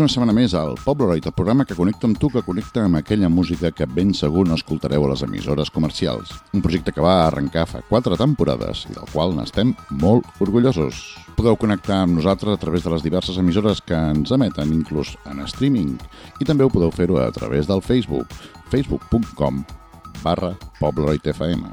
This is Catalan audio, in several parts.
Benvinguts una setmana més al Pobleroid, el programa que connecta amb tu, que connecta amb aquella música que ben segur no escoltareu a les emissores comercials. Un projecte que va arrencar fa quatre temporades i del qual n'estem molt orgullosos. Podeu connectar amb nosaltres a través de les diverses emissores que ens emeten, inclús en streaming, i també ho podeu fer-ho a través del Facebook, facebook.com barra pobleroidfm.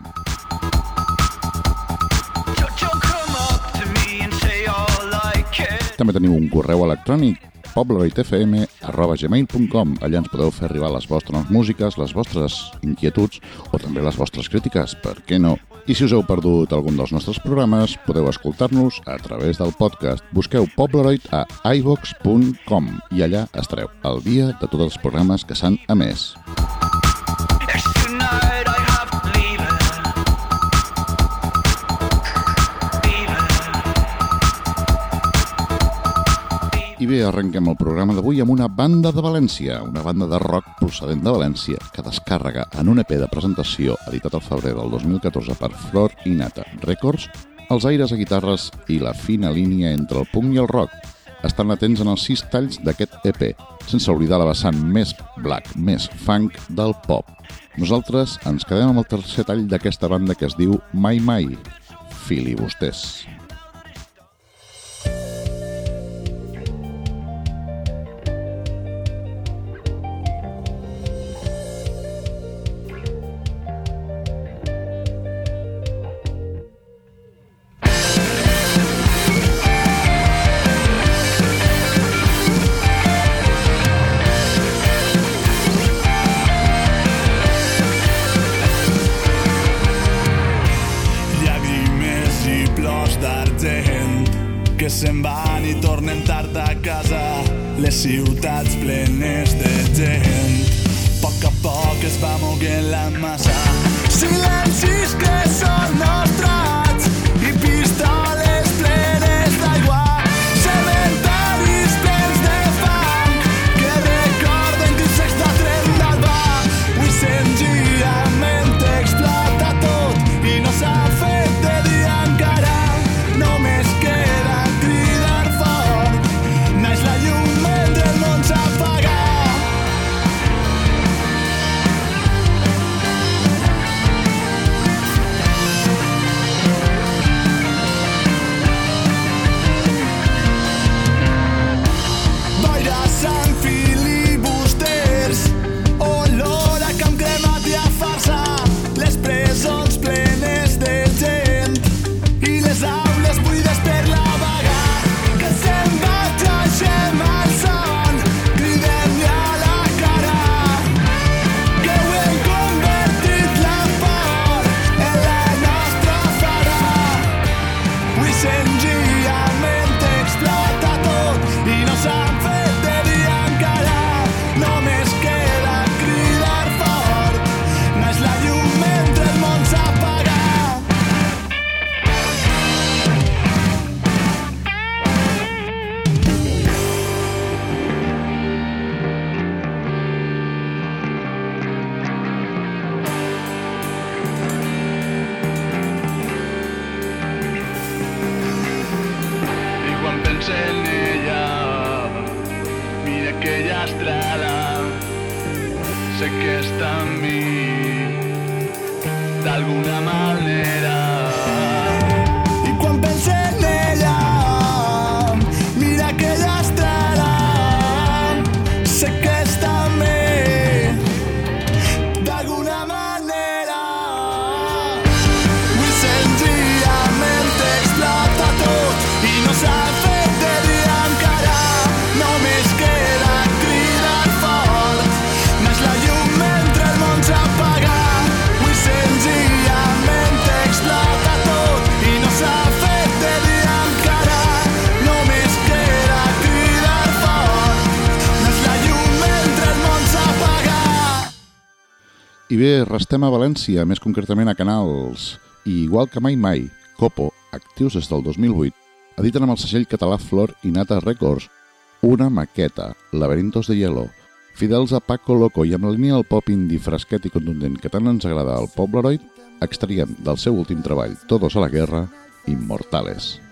També teniu un correu electrònic pobleroidfm.gmail.com Allà ens podeu fer arribar les vostres músiques, les vostres inquietuds o també les vostres crítiques, per què no? I si us heu perdut algun dels nostres programes, podeu escoltar-nos a través del podcast. Busqueu Pobleroid a ivox.com i allà estareu al dia de tots els programes que s'han emès. Bé, arrenquem el programa d'avui amb una banda de València, una banda de rock procedent de València que descàrrega en un EP de presentació editat al febrer del 2014 per Flor i Nata Records els aires a guitarres i la fina línia entre el punk i el rock. Estan atents en els sis talls d'aquest EP, sense oblidar la vessant més black, més funk del pop. Nosaltres ens quedem amb el tercer tall d'aquesta banda que es diu Mai Mai, Filibusters. llàgrimes bé, restem a València, més concretament a Canals. I igual que mai mai, Copo, actius des del 2008, editen amb el segell català Flor i Nata Records una maqueta, Laberintos de Hielo, fidels a Paco Loco i amb la línia del pop indie fresquet i contundent que tant ens agrada al Pobleroid, extraiem del seu últim treball, Todos a la Guerra, Immortales.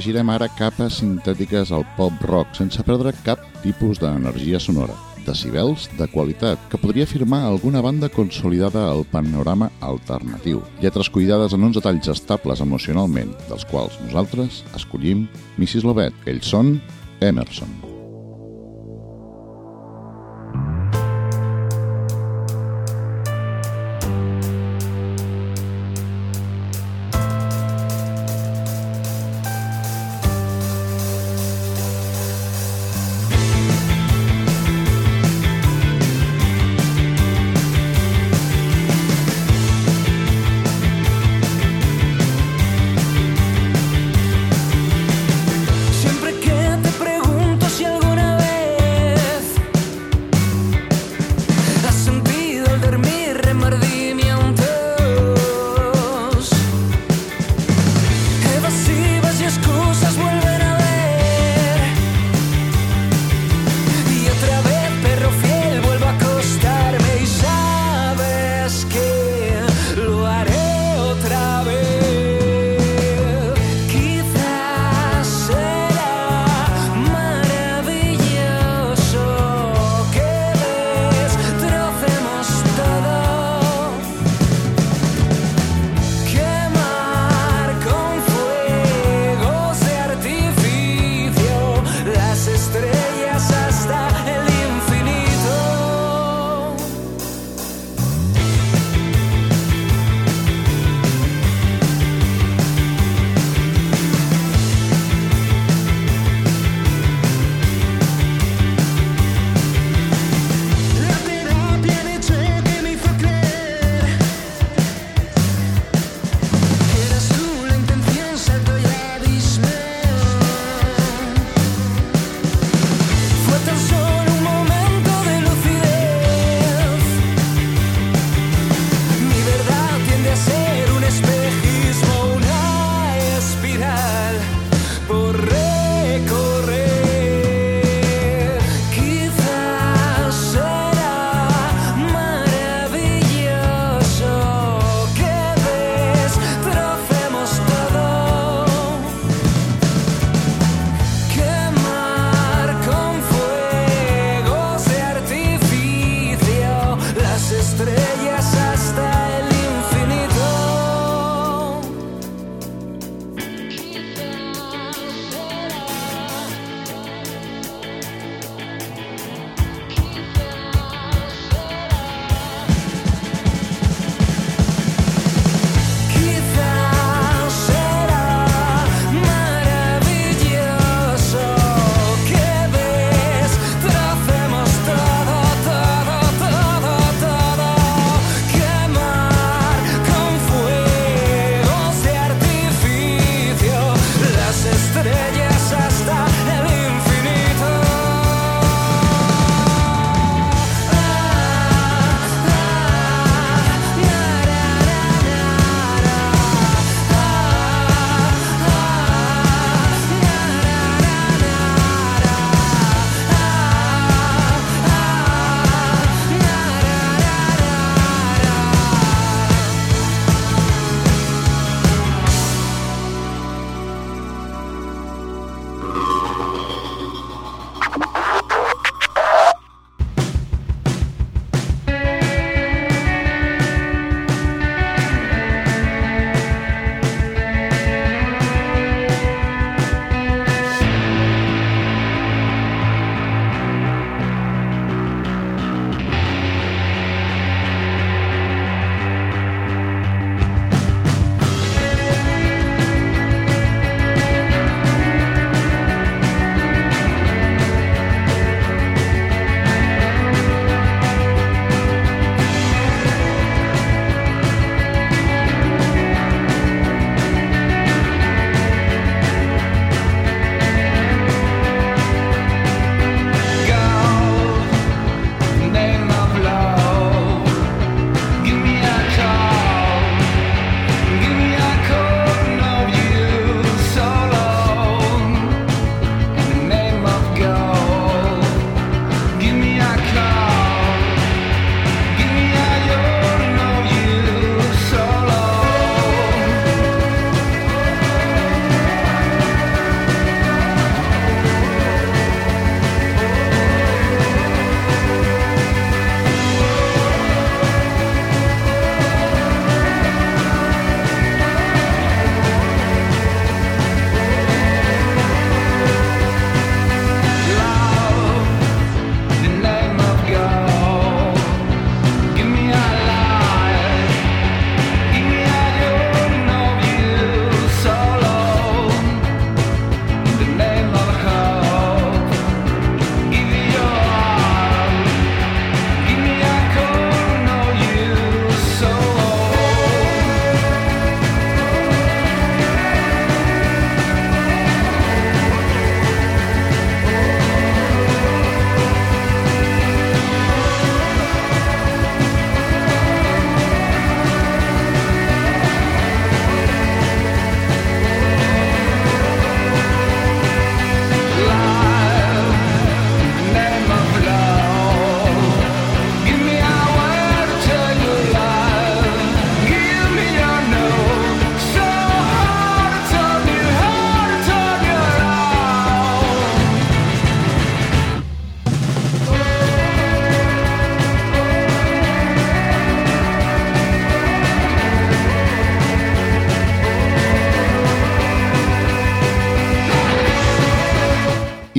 afegirem ara capes sintètiques al pop-rock sense perdre cap tipus d'energia sonora. Decibels de qualitat, que podria firmar alguna banda consolidada al panorama alternatiu. Lletres cuidades en uns detalls estables emocionalment, dels quals nosaltres escollim Mrs. Lovett. Ells són Emerson.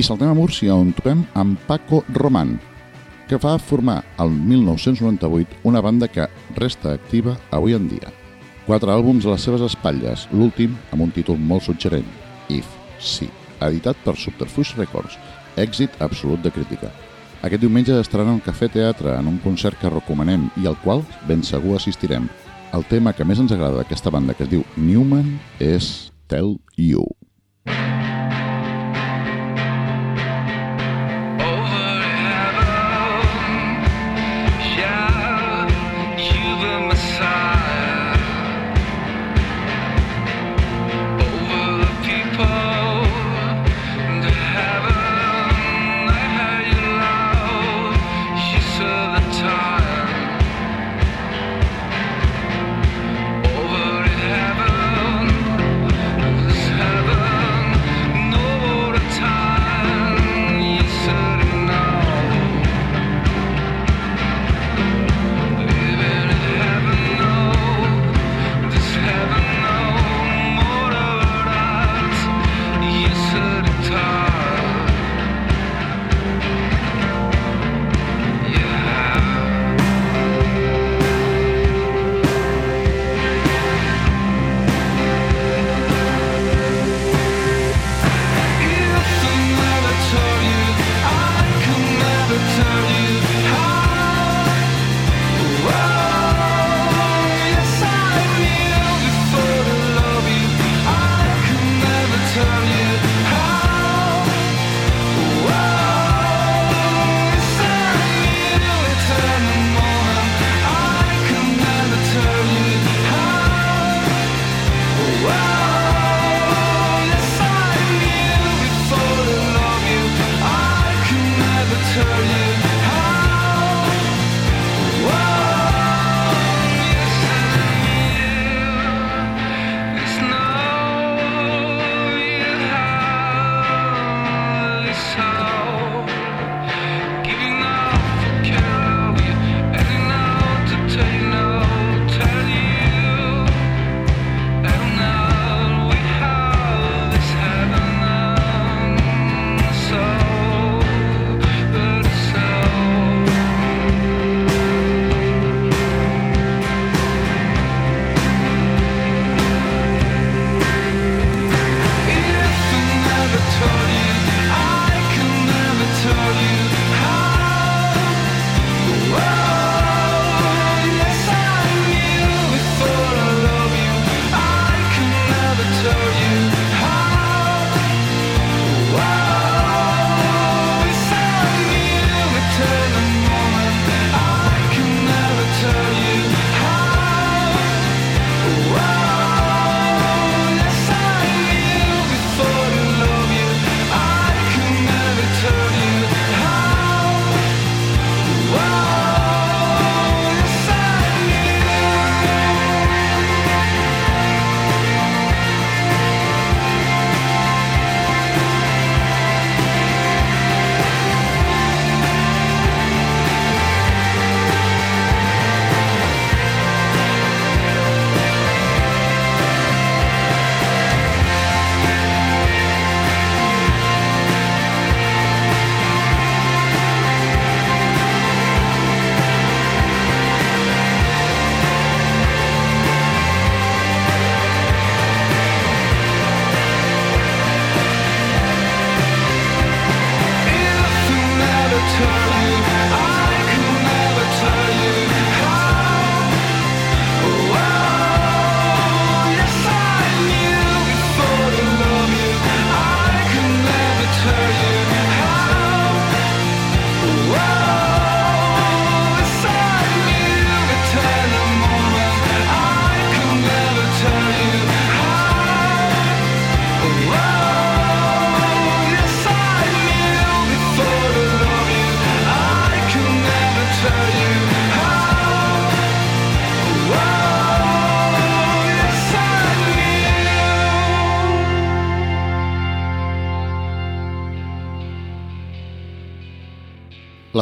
I saltem a Múrcia, on trobem amb Paco Román, que va formar el 1998 una banda que resta activa avui en dia. Quatre àlbums a les seves espatlles, l'últim amb un títol molt suggerent, If, Sí, editat per Subterfuge Records, èxit absolut de crítica. Aquest diumenge estaran al Cafè Teatre en un concert que recomanem i al qual ben segur assistirem. El tema que més ens agrada d'aquesta banda, que es diu Newman, és Tell You.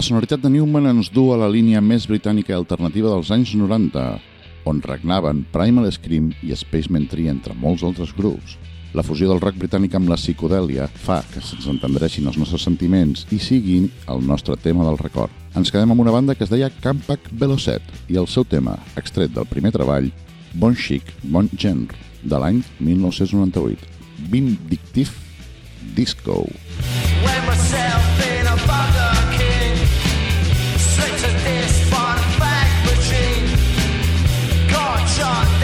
La sonoritat de Newman ens du a la línia més britànica i alternativa dels anys 90, on regnaven Primal Scream i Space Tree entre molts altres grups. La fusió del rock britànic amb la psicodèlia fa que se'ns entendreixin els nostres sentiments i siguin el nostre tema del record. Ens quedem amb una banda que es deia Campac Velocet i el seu tema, extret del primer treball, Bon Chic, Bon Genre, de l'any 1998. Vindictive Disco. Weigh myself shot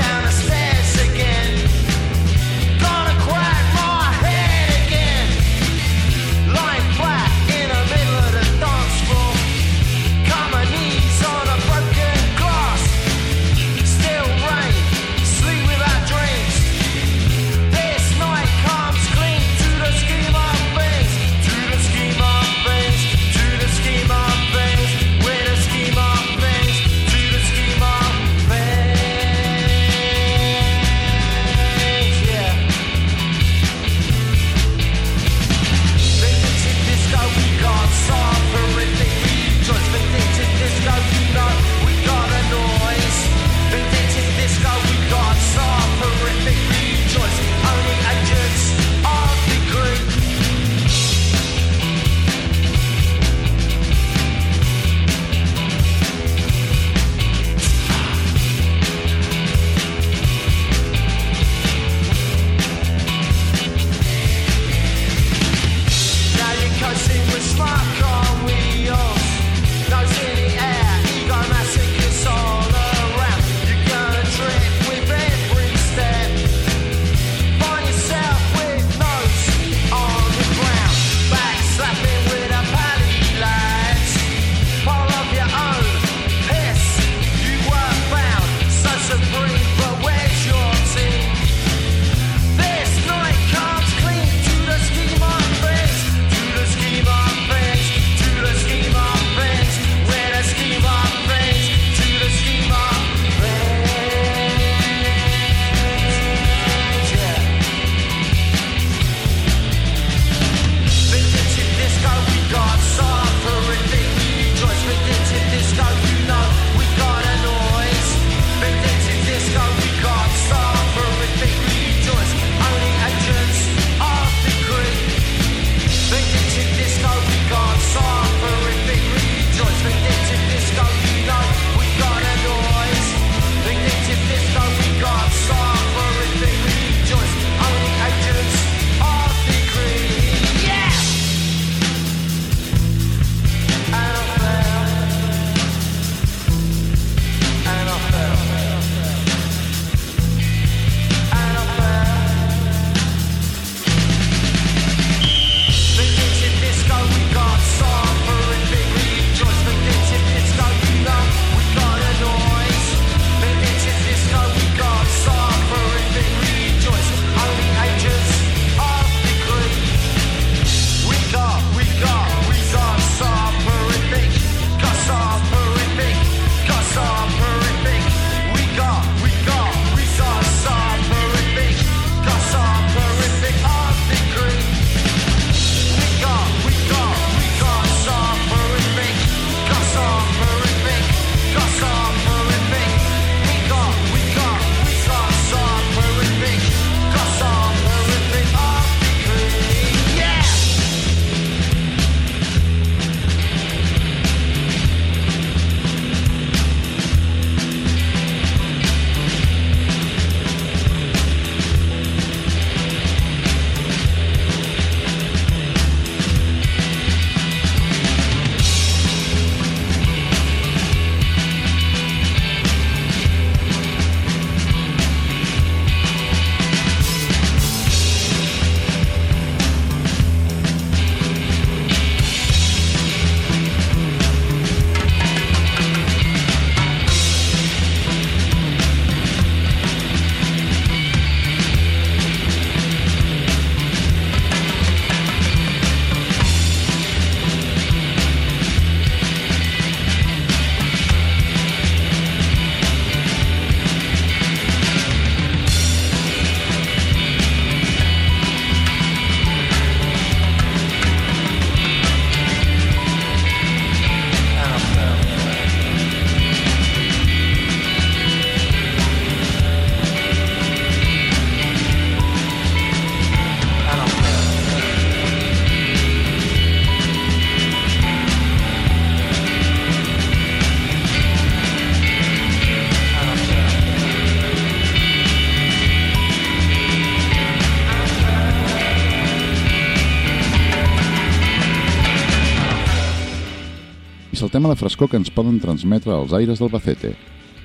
tema de frescor que ens poden transmetre els aires d'Albacete,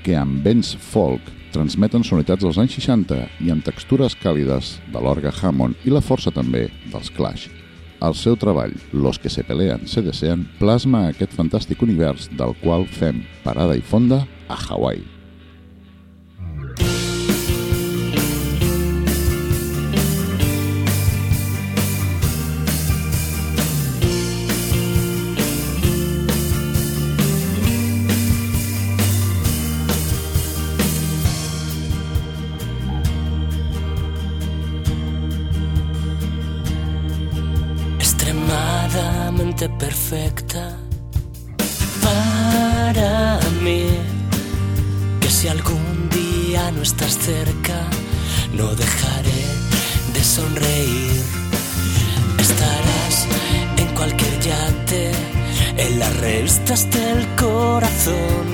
que amb vents folk transmeten sonoritats dels anys 60 i amb textures càlides de l'orga Hammond i la força també dels Clash. El seu treball, Los que se pelean se desean, plasma aquest fantàstic univers del qual fem parada i fonda a Hawaii. para mí. Que si algún día no estás cerca, no dejaré de sonreír. Estarás en cualquier yate, en las revistas del corazón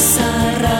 desarraigar.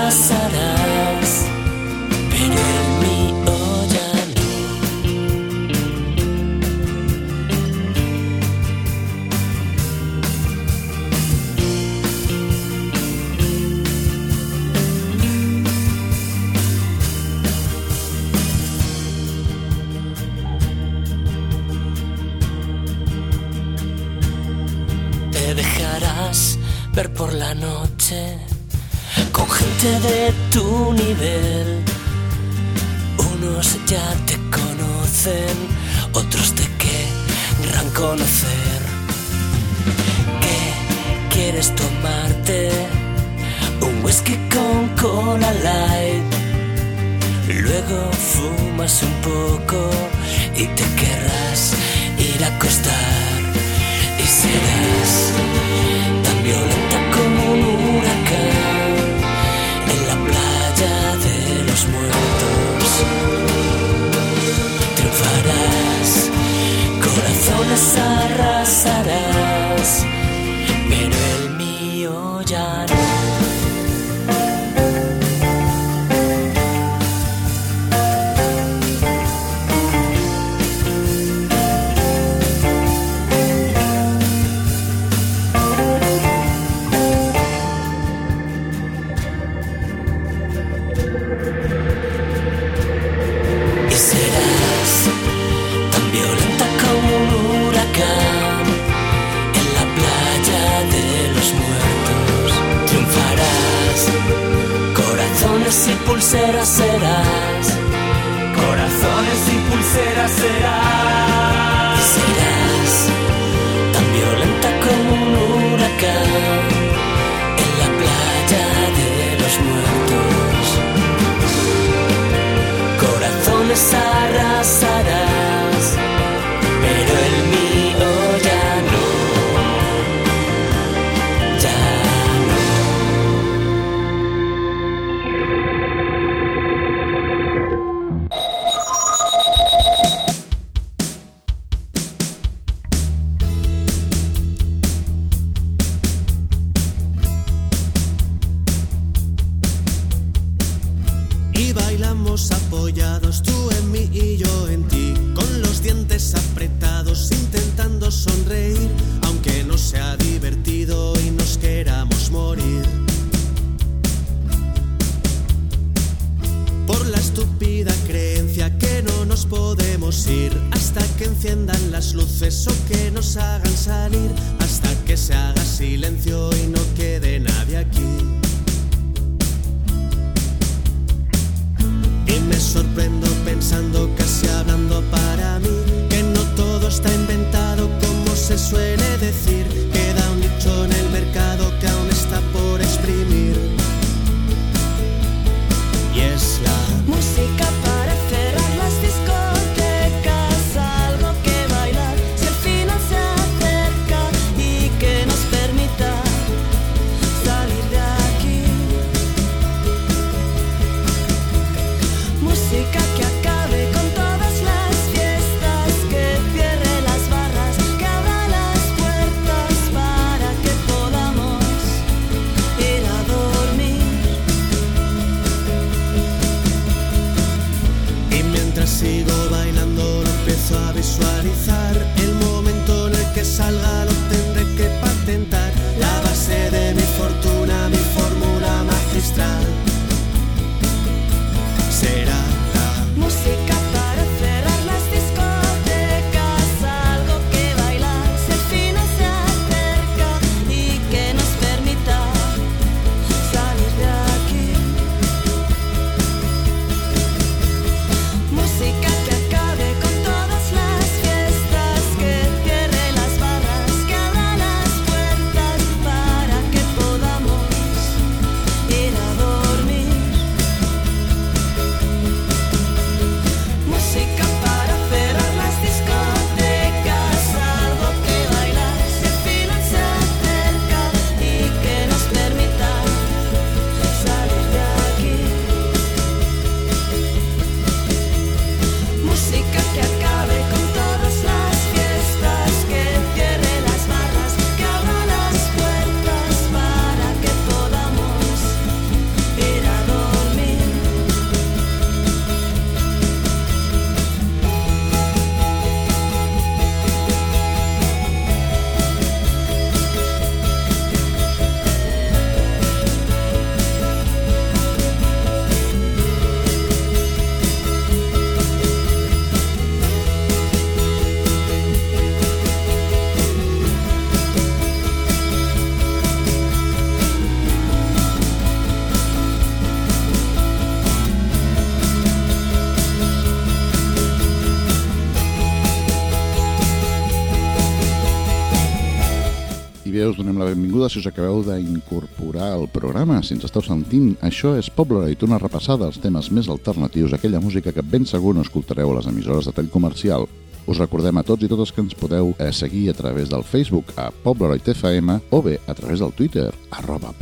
I bé, us donem la benvinguda si us acabeu d'incorporar al programa. Si ens esteu sentint, això és Polaroid, una repassada als temes més alternatius, aquella música que ben segur no escoltareu a les emissores de tall comercial. Us recordem a tots i totes que ens podeu eh, seguir a través del Facebook a Polaroid FM o bé a través del Twitter arroba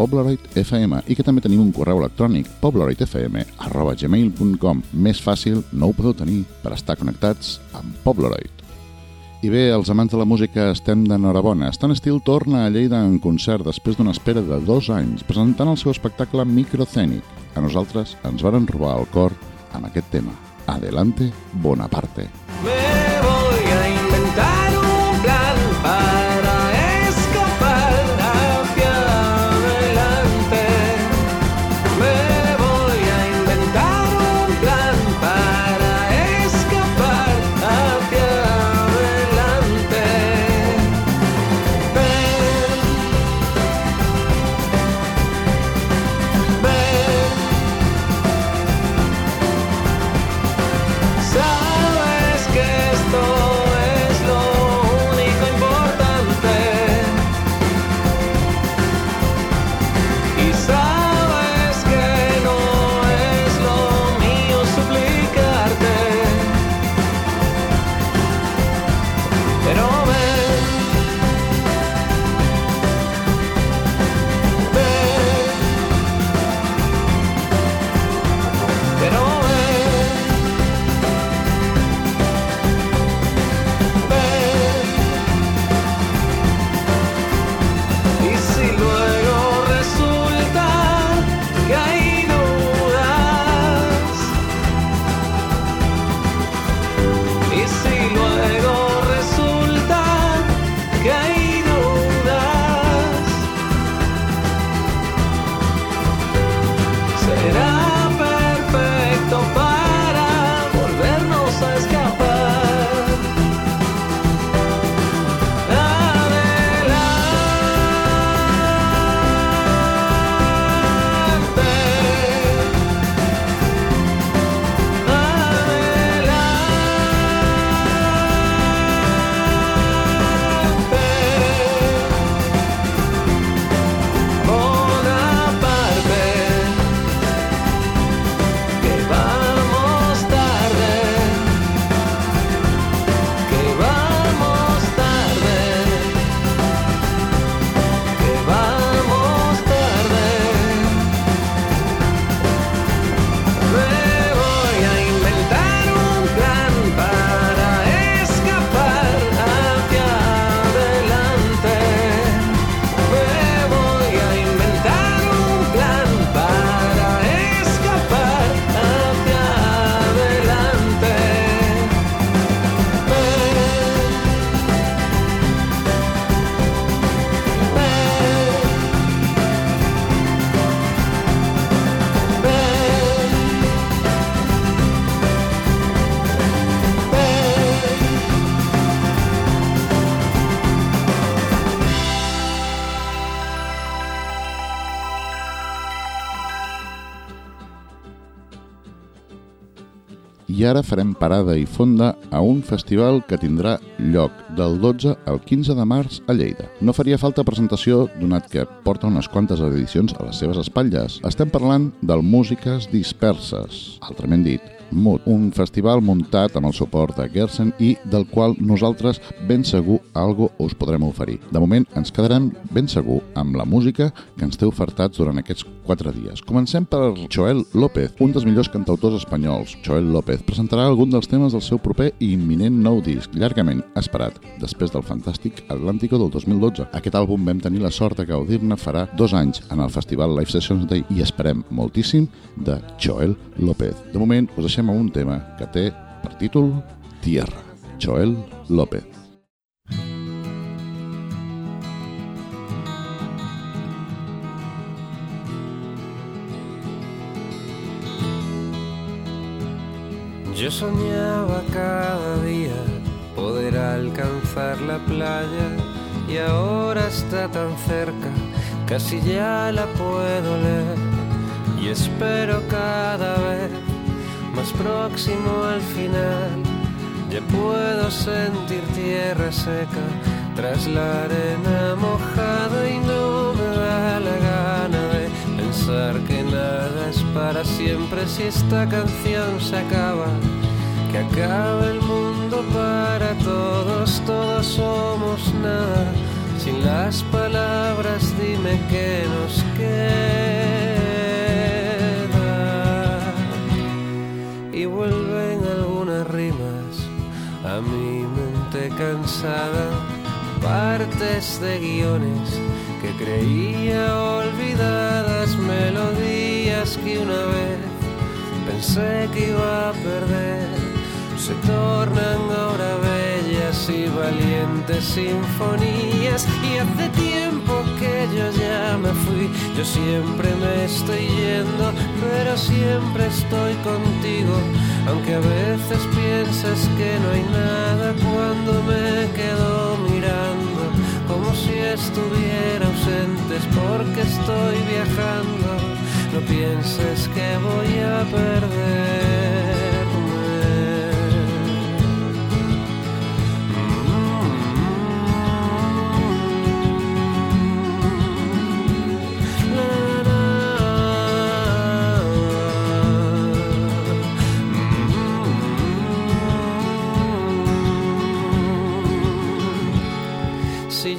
FM i que també tenim un correu electrònic poblaroidfm arroba gmail.com Més fàcil no ho podeu tenir per estar connectats amb Polaroid. I bé, els amants de la música estem d'enhorabona. Stan Steel torna a Lleida en concert després d'una espera de dos anys, presentant el seu espectacle Microcènic. A nosaltres ens varen robar el cor amb aquest tema. Adelante, Bonaparte. Me ara farem parada i fonda a un festival que tindrà lloc del 12 al 15 de març a Lleida. No faria falta presentació, donat que porta unes quantes edicions a les seves espatlles. Estem parlant del Músiques Disperses, altrament dit, MUT, un festival muntat amb el suport de Gersen i del qual nosaltres ben segur algo us podrem oferir. De moment ens quedarem ben segur amb la música que ens té ofertats durant aquests quatre dies. Comencem per Joel López, un dels millors cantautors espanyols. Joel López presentarà algun dels temes del seu proper i imminent nou disc, llargament esperat, després del fantàstic Atlàntico del 2012. Aquest àlbum vam tenir la sort de gaudir-ne farà dos anys en el festival Live Sessions Day i esperem moltíssim de Joel López. De moment us deixem amb un tema que té per títol Tierra. Joel López. Yo soñaba cada día poder alcanzar la playa y ahora está tan cerca, casi ya la puedo leer y espero cada vez más próximo al final. Ya puedo sentir tierra seca tras la arena mojada y no me da la gana de pensar que nada es para siempre si esta canción se acaba. Que acaba el mundo para todos, todos somos nada. Sin las palabras dime que nos queda. Y vuelven algunas rimas. A mi mente cansada, partes de guiones que creía olvidadas, melodías que una vez pensé que iba a perder, se tornan ahora bellas y valientes sinfonías. Y hace tiempo que yo ya me fui, yo siempre me estoy yendo, pero siempre estoy contigo. Aunque a veces piensas que no hay nada cuando me quedo mirando, como si estuviera ausentes porque estoy viajando. No pienses que voy a perderme.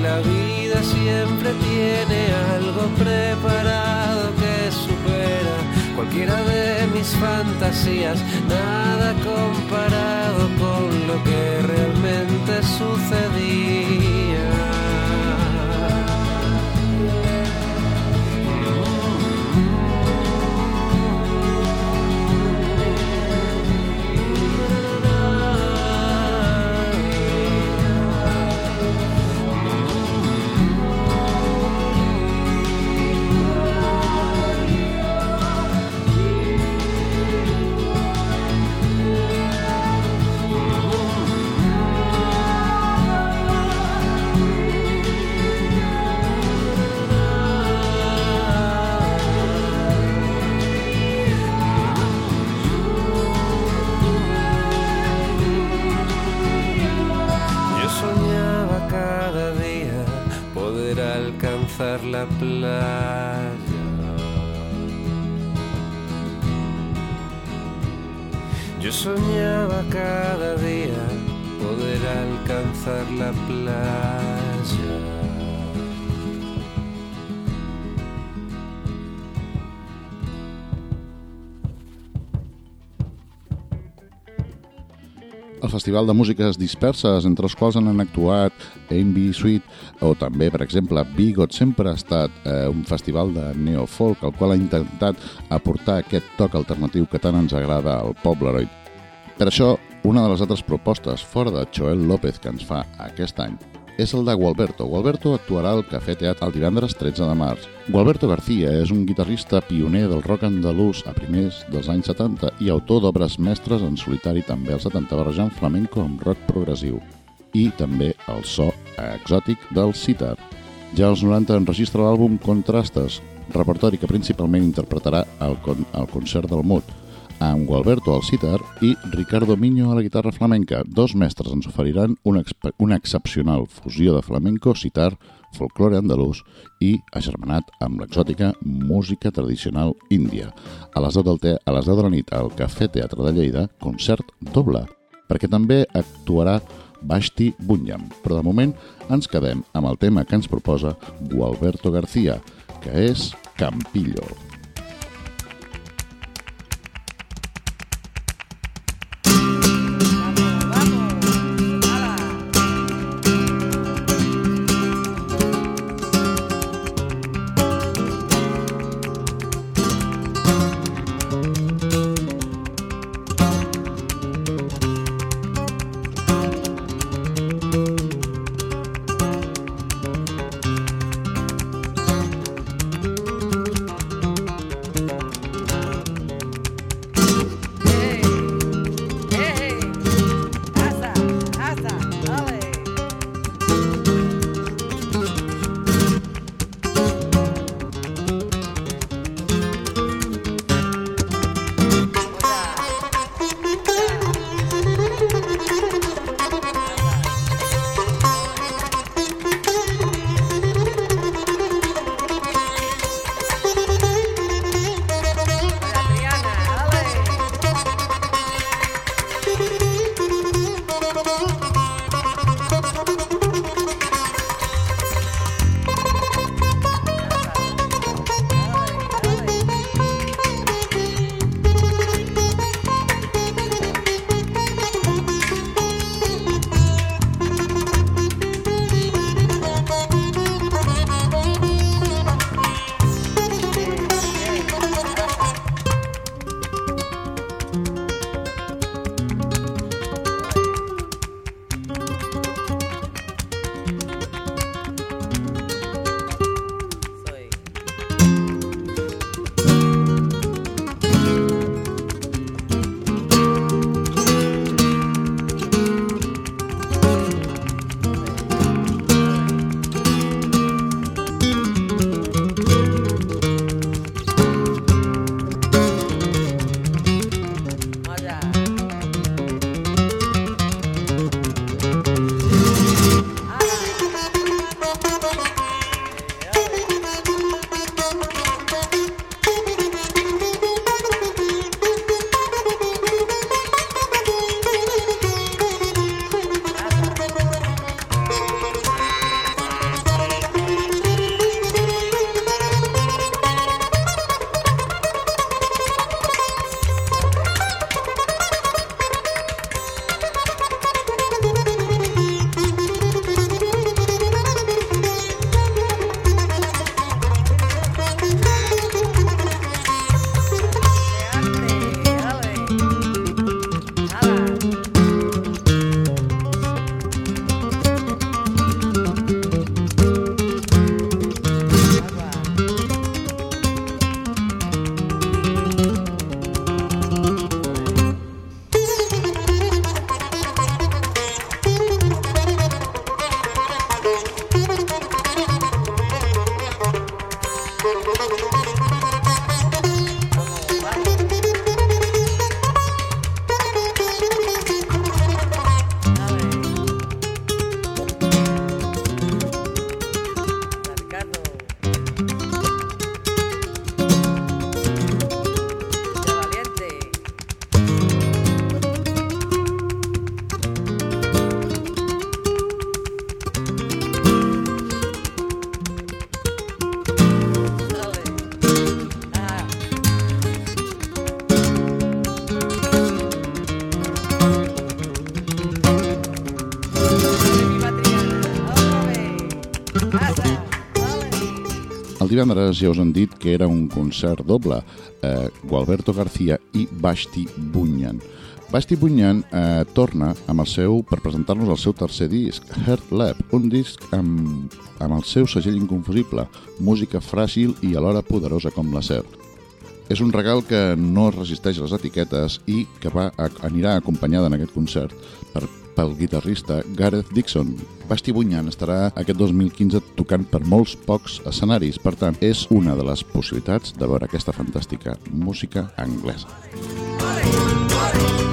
la vida siempre tiene algo preparado que supera cualquiera de mis fantasías, nada comparado con lo que realmente sucedía. Festival de Músiques Disperses, entre els quals han actuat Envy Suite o també, per exemple, Bigot sempre ha estat eh, un festival de neofolk, el qual ha intentat aportar aquest toc alternatiu que tant ens agrada al Pobleroid. Per això, una de les altres propostes fora de Joel López que ens fa aquest any és el de Gualberto. Gualberto actuarà al Cafè Teat el divendres 13 de març. Gualberto García és un guitarrista pioner del rock andalús a primers dels anys 70 i autor d'obres mestres en solitari també als 70 barrejant flamenco amb rock progressiu i també el so exòtic del sitar. Ja als 90 enregistra l'àlbum Contrastes, repertori que principalment interpretarà al, con al concert del Mut, amb Gualberto al sitar i Ricardo Miño a la guitarra flamenca. Dos mestres ens oferiran una, una excepcional fusió de flamenco, sitar, folklore andalús i agermanat amb l'exòtica música tradicional índia. A les 10 del te, a les 10 de la nit al Cafè Teatre de Lleida, concert doble, perquè també actuarà Basti Bunyam. Però de moment ens quedem amb el tema que ens proposa Gualberto García, que és Campillo. El divendres ja us han dit que era un concert doble, eh, Gualberto García i Basti Bunyan. Basti Bunyan eh, torna amb el seu per presentar-nos el seu tercer disc, Heart Lab, un disc amb, amb el seu segell inconfusible, música fràgil i alhora poderosa com l'acer. És un regal que no resisteix a les etiquetes i que va, anirà acompanyada en aquest concert per, pel guitarrista Gareth Dixon. Basti Bunyan estarà aquest 2015 tocant per molts pocs escenaris, per tant, és una de les possibilitats de veure aquesta fantàstica música anglesa. Fall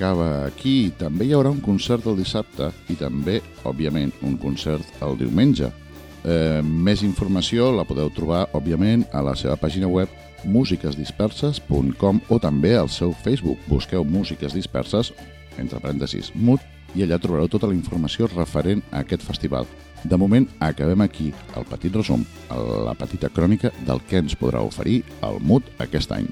acaba aquí. També hi haurà un concert el dissabte i també, òbviament, un concert el diumenge. Eh, més informació la podeu trobar, òbviament, a la seva pàgina web músiquesdisperses.com o també al seu Facebook. Busqueu Músiques Disperses, entre parèntesis, Mood, i allà trobareu tota la informació referent a aquest festival. De moment, acabem aquí el petit resum, la petita crònica del que ens podrà oferir el Mood aquest any.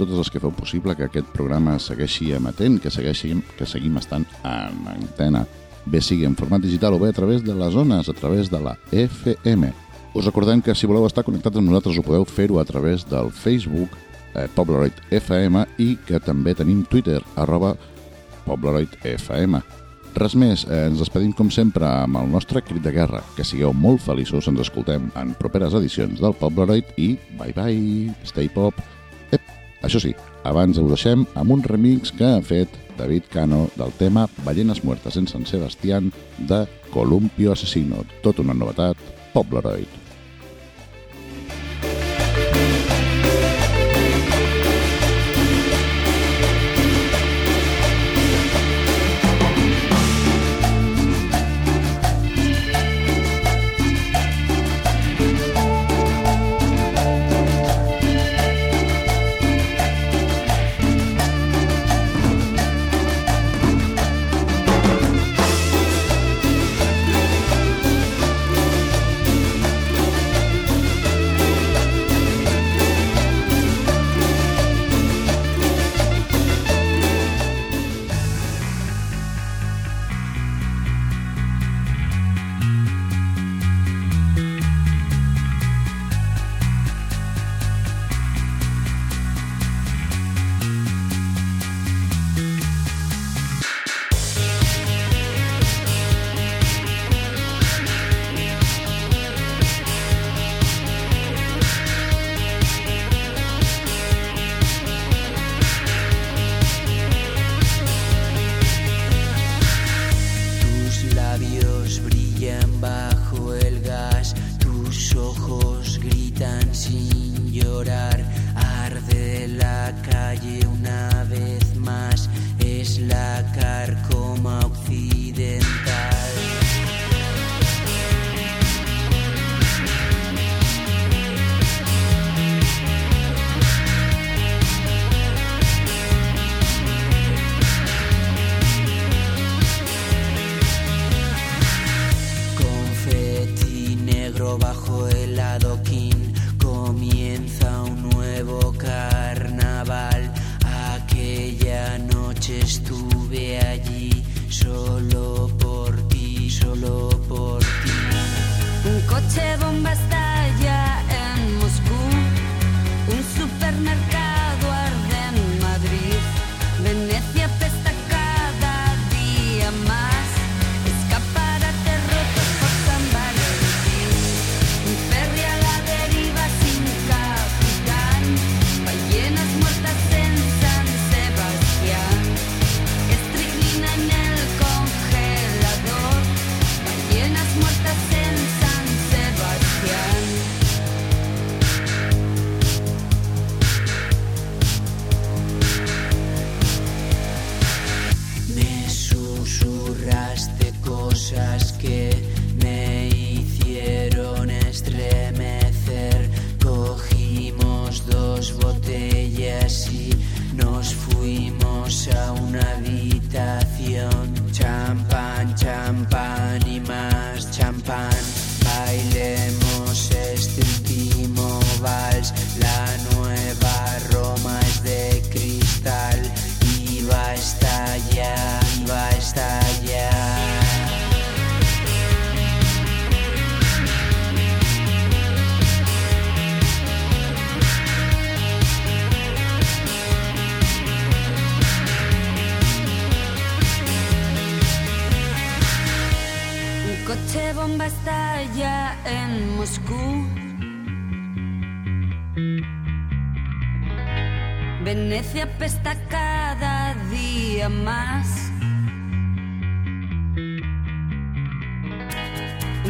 Totes les que feu possible que aquest programa segueixi emetent, que, segueixi, que seguim estant en antena, bé sigui en format digital o bé a través de les zones, a través de la FM. Us recordem que si voleu estar connectats amb nosaltres ho podeu fer-ho a través del Facebook eh, Pobleroid FM i que també tenim Twitter, arroba Pobleroid FM. Res més, eh, ens despedim com sempre amb el nostre crit de guerra. Que sigueu molt feliços, ens escoltem en properes edicions del Pobleroid i bye bye, stay pop. Això sí, abans ho deixem amb un remix que ha fet David Cano del tema Ballenes muertes en San Sebastián de Columpio Asesino. Tot una novetat, Pobleroid.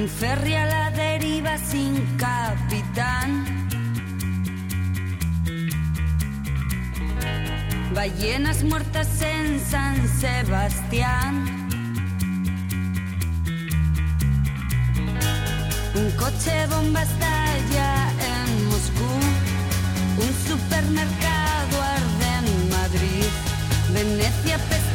Un ferry a la deriva sin capitán. Ballenas muertas en San Sebastián. Un coche bomba estalla en Moscú. Un supermercado arde en Madrid. Venecia pesta